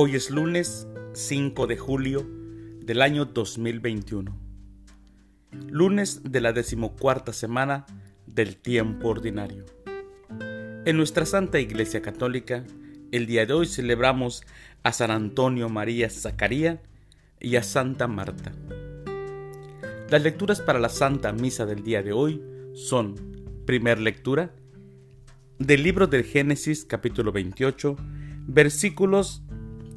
Hoy es lunes 5 de julio del año 2021. Lunes de la decimocuarta semana del tiempo ordinario. En nuestra Santa Iglesia Católica, el día de hoy celebramos a San Antonio María Zacaría y a Santa Marta. Las lecturas para la Santa Misa del día de hoy son, primer lectura, del libro del Génesis capítulo 28, versículos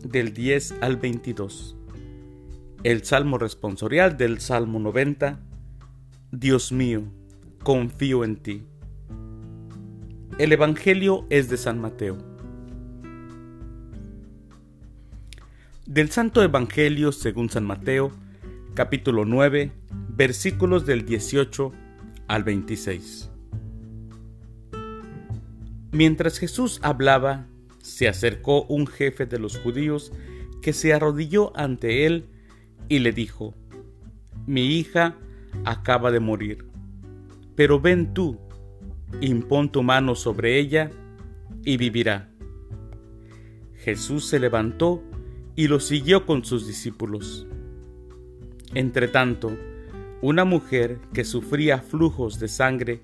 del 10 al 22. El Salmo responsorial del Salmo 90. Dios mío, confío en ti. El Evangelio es de San Mateo. Del Santo Evangelio según San Mateo, capítulo 9, versículos del 18 al 26. Mientras Jesús hablaba, se acercó un jefe de los judíos que se arrodilló ante él y le dijo, Mi hija acaba de morir, pero ven tú, impón tu mano sobre ella y vivirá. Jesús se levantó y lo siguió con sus discípulos. Entretanto, una mujer que sufría flujos de sangre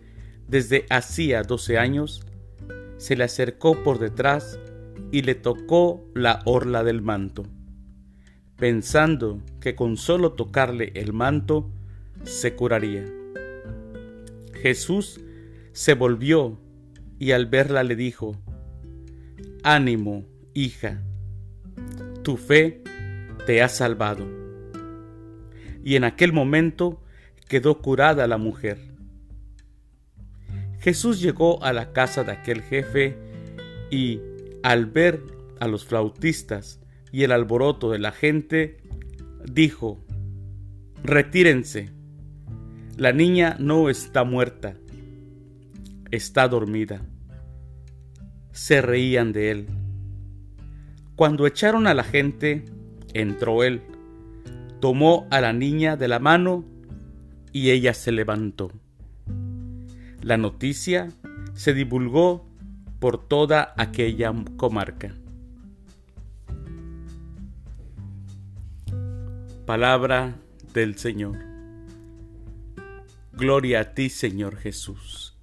desde hacía doce años, se le acercó por detrás y le tocó la orla del manto, pensando que con solo tocarle el manto se curaría. Jesús se volvió y al verla le dijo, Ánimo, hija, tu fe te ha salvado. Y en aquel momento quedó curada la mujer. Jesús llegó a la casa de aquel jefe y, al ver a los flautistas y el alboroto de la gente, dijo, Retírense, la niña no está muerta, está dormida. Se reían de él. Cuando echaron a la gente, entró él, tomó a la niña de la mano y ella se levantó. La noticia se divulgó por toda aquella comarca. Palabra del Señor. Gloria a ti, Señor Jesús.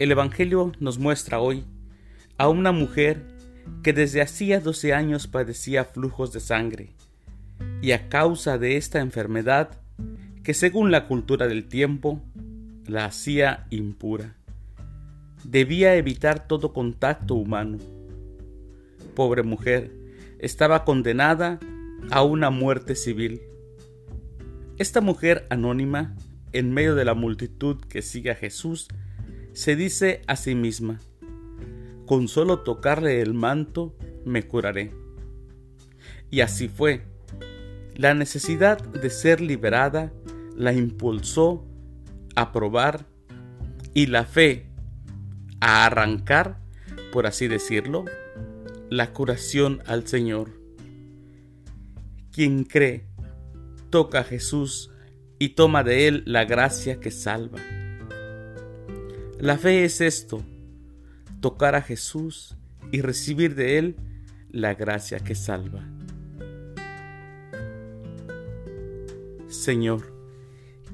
El Evangelio nos muestra hoy a una mujer que desde hacía doce años padecía flujos de sangre y a causa de esta enfermedad, que según la cultura del tiempo, la hacía impura. Debía evitar todo contacto humano. Pobre mujer, estaba condenada a una muerte civil. Esta mujer anónima, en medio de la multitud que sigue a Jesús, se dice a sí misma, con solo tocarle el manto me curaré. Y así fue la necesidad de ser liberada la impulsó a probar y la fe a arrancar, por así decirlo, la curación al Señor. Quien cree, toca a Jesús y toma de él la gracia que salva. La fe es esto, tocar a Jesús y recibir de él la gracia que salva. Señor,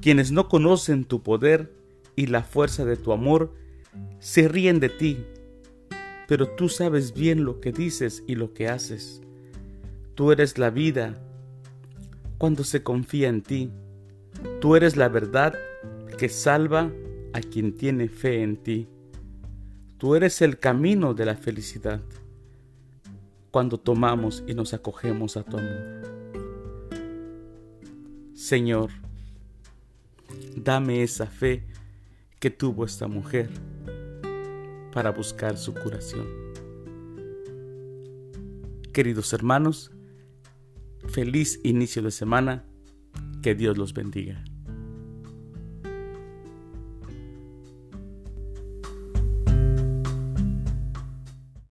quienes no conocen tu poder y la fuerza de tu amor, se ríen de ti, pero tú sabes bien lo que dices y lo que haces. Tú eres la vida cuando se confía en ti. Tú eres la verdad que salva a quien tiene fe en ti. Tú eres el camino de la felicidad cuando tomamos y nos acogemos a tu amor. Señor, dame esa fe que tuvo esta mujer para buscar su curación. Queridos hermanos, feliz inicio de semana, que Dios los bendiga.